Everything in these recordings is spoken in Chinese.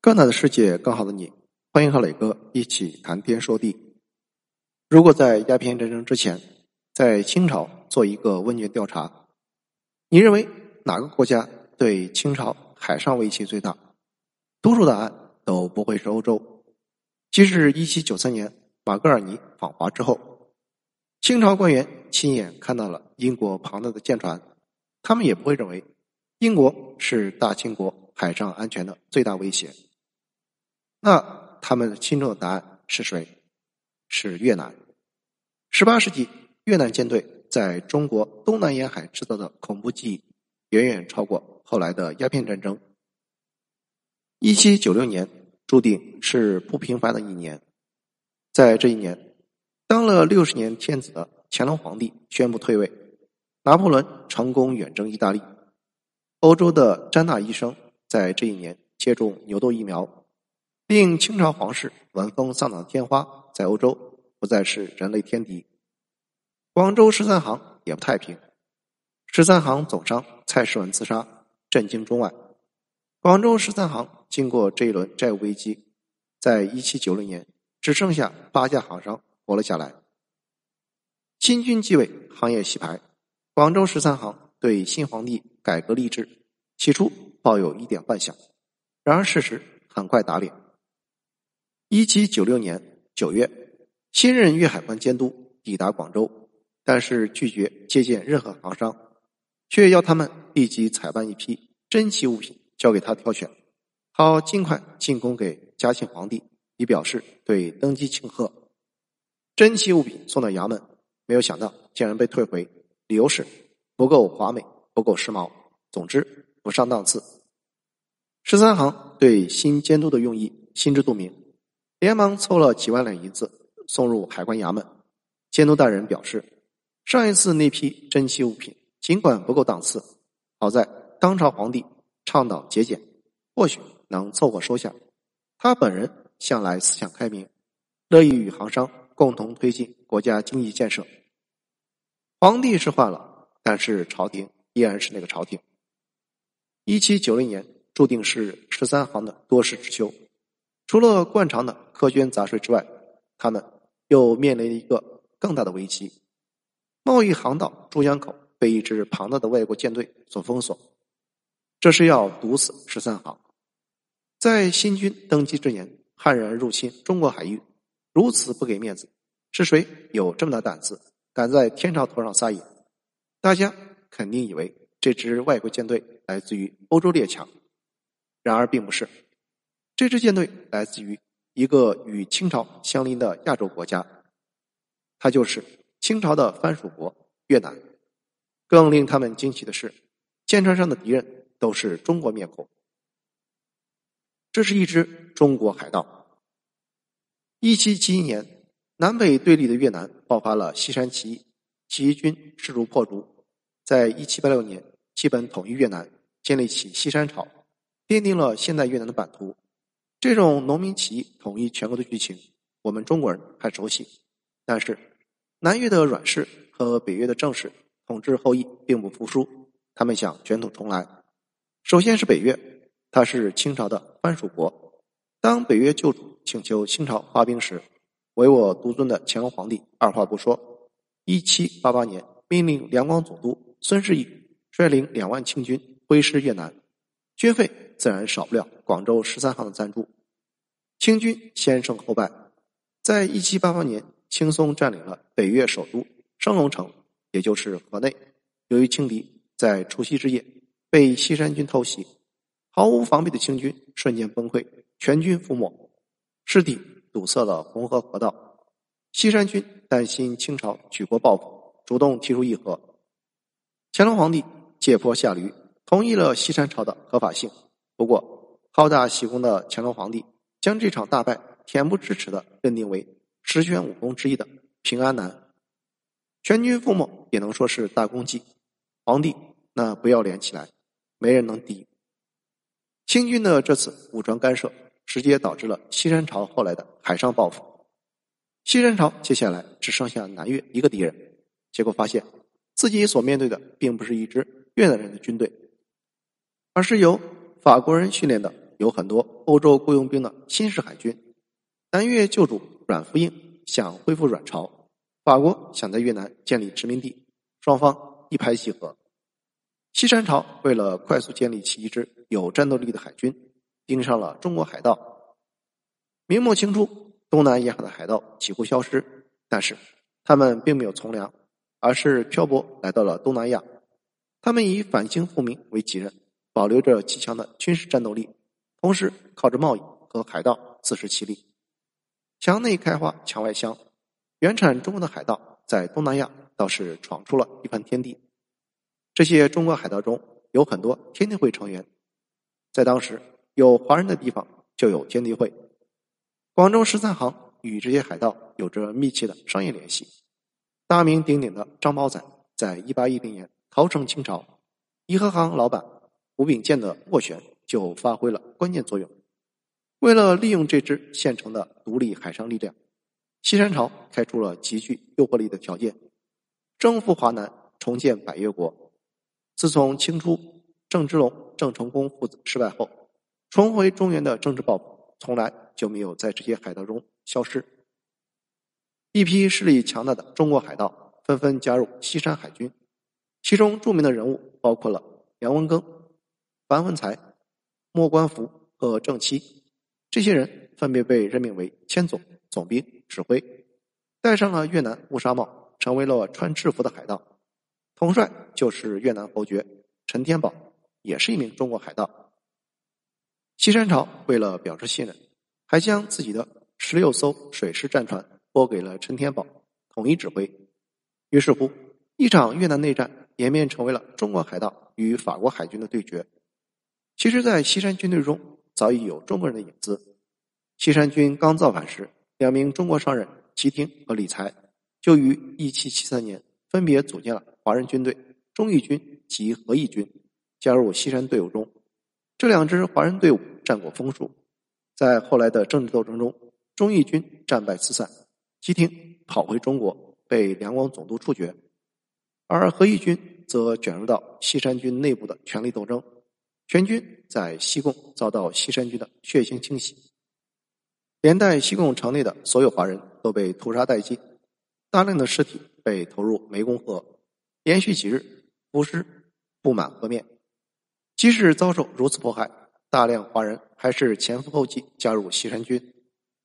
更大的世界，更好的你，欢迎和磊哥一起谈天说地。如果在鸦片战争之前，在清朝做一个问卷调查，你认为哪个国家对清朝海上威胁最大？多数答案都不会是欧洲。即使一七九三年马格尔尼访华之后，清朝官员亲眼看到了英国庞大的舰船，他们也不会认为英国是大清国海上安全的最大威胁。那他们心中的答案是谁？是越南。十八世纪，越南舰队在中国东南沿海制造的恐怖记忆，远远超过后来的鸦片战争。一七九六年注定是不平凡的一年，在这一年，当了六十年天子的乾隆皇帝宣布退位，拿破仑成功远征意大利，欧洲的詹纳医生在这一年接种牛痘疫苗。令清朝皇室闻风丧胆的天花，在欧洲不再是人类天敌。广州十三行也不太平，十三行总商蔡世文自杀，震惊中外。广州十三行经过这一轮债务危机，在一七九六年只剩下八家行商活了下来。新君继位，行业洗牌，广州十三行对新皇帝改革励志，起初抱有一点幻想，然而事实很快打脸。一七九六年九月，新任粤海关监督抵达广州，但是拒绝接见任何行商，却要他们立即采办一批珍奇物品交给他挑选，好尽快进贡给嘉庆皇帝，以表示对登基庆贺。珍奇物品送到衙门，没有想到竟然被退回，理由是不够华美，不够时髦，总之不上档次。十三行对新监督的用意心知肚明。连忙凑了几万两银子送入海关衙门。监督大人表示，上一次那批珍稀物品尽管不够档次，好在当朝皇帝倡导节俭，或许能凑合收下。他本人向来思想开明，乐意与行商共同推进国家经济建设。皇帝是换了，但是朝廷依然是那个朝廷。一七九零年注定是十三行的多事之秋。除了惯常的苛捐杂税之外，他们又面临一个更大的危机：贸易航道珠江口被一支庞大的外国舰队所封锁。这是要毒死十三行。在新军登基之年，悍然入侵中国海域，如此不给面子，是谁有这么大胆子，敢在天朝头上撒野？大家肯定以为这支外国舰队来自于欧洲列强，然而并不是。这支舰队来自于一个与清朝相邻的亚洲国家，它就是清朝的藩属国越南。更令他们惊奇的是，舰船上的敌人都是中国面孔。这是一支中国海盗。一七七一年，南北对立的越南爆发了西山起义，起义军势如破竹，在一七八六年基本统一越南，建立起西山朝，奠定了现代越南的版图。这种农民起义统一全国的剧情，我们中国人很熟悉。但是，南越的阮氏和北越的郑氏统治后裔并不服输，他们想卷土重来。首先是北越，他是清朝的藩属国。当北越旧主请求清朝发兵时，唯我独尊的乾隆皇帝二话不说，一七八八年命令两广总督孙世义率领两万清军挥师越南，军费自然少不了广州十三行的赞助。清军先胜后败，在一七八八年轻松占领了北越首都升龙城，也就是河内。由于轻敌，在除夕之夜被西山军偷袭，毫无防备的清军瞬间崩溃，全军覆没，尸体堵塞了红河河道。西山军担心清朝举国报复，主动提出议和。乾隆皇帝借坡下驴，同意了西山朝的合法性。不过，好大喜功的乾隆皇帝。将这场大败恬不知耻的认定为十全武功之一的平安南，全军覆没也能说是大功绩。皇帝那不要脸起来，没人能敌。清军的这次武装干涉，直接导致了西山朝后来的海上报复。西山朝接下来只剩下南越一个敌人，结果发现自己所面对的并不是一支越南人的军队，而是由法国人训练的。有很多欧洲雇佣兵的新式海军。南越旧主阮福应想恢复阮朝，法国想在越南建立殖民地，双方一拍即合。西山朝为了快速建立起一支有战斗力的海军，盯上了中国海盗。明末清初，东南沿海的海盗几乎消失，但是他们并没有从良，而是漂泊来到了东南亚。他们以反清复明为己任，保留着极强的军事战斗力，同时靠着贸易和海盗自食其力。墙内开花墙外香，原产中国的海盗在东南亚倒是闯出了一番天地。这些中国海盗中有很多天地会成员，在当时有华人的地方就有天地会。广州十三行与这些海盗有着密切的商业联系。大名鼎鼎的张宝仔在一八一零年逃城清朝，颐和行老板吴秉建的斡旋就发挥了关键作用。为了利用这支现成的独立海上力量，西山朝开出了极具诱惑力的条件：征服华南，重建百越国。自从清初郑芝龙、郑成功父子失败后，重回中原的政治抱负从来就没有在这些海盗中消失。一批势力强大的中国海盗纷纷加入西山海军，其中著名的人物包括了杨文庚、樊文才、莫观福和郑七。这些人分别被任命为千总、总兵、指挥，戴上了越南乌纱帽，成为了穿制服的海盗。统帅就是越南侯爵陈天宝，也是一名中国海盗。西山朝为了表示信任，还将自己的十六艘水师战船拨给了陈天宝统一指挥。于是乎，一场越南内战演变成为了中国海盗与法国海军的对决。其实，在西山军队中。早已有中国人的影子。西山军刚造反时，两名中国商人齐廷和李才就于一七七三年分别组建了华人军队忠义军及和义军，加入西山队伍中。这两支华人队伍战果丰硕，在后来的政治斗争中，忠义军战败四散，齐廷跑回中国被两广总督处决，而和义军则卷入到西山军内部的权力斗争。全军在西贡遭到西山军的血腥清洗，连带西贡城内的所有华人都被屠杀殆尽，大量的尸体被投入湄公河，连续几日浮尸布满河面。即使遭受如此迫害，大量华人还是前赴后继加入西山军。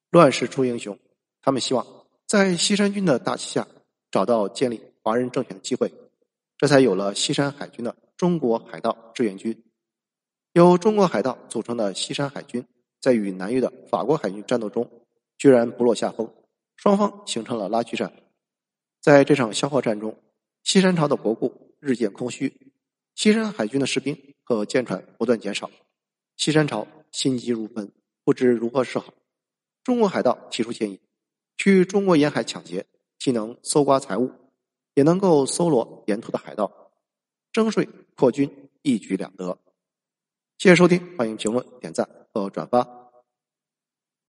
乱世出英雄，他们希望在西山军的大旗下找到建立华人政权的机会，这才有了西山海军的中国海盗志愿军。由中国海盗组成的西山海军，在与南越的法国海军战斗中，居然不落下风，双方形成了拉锯战。在这场消耗战中，西山朝的国库日渐空虚，西山海军的士兵和舰船不断减少，西山朝心急如焚，不知如何是好。中国海盗提出建议，去中国沿海抢劫，既能搜刮财物，也能够搜罗沿途的海盗，征税扩军，一举两得。谢谢收听，欢迎评论、点赞和转发。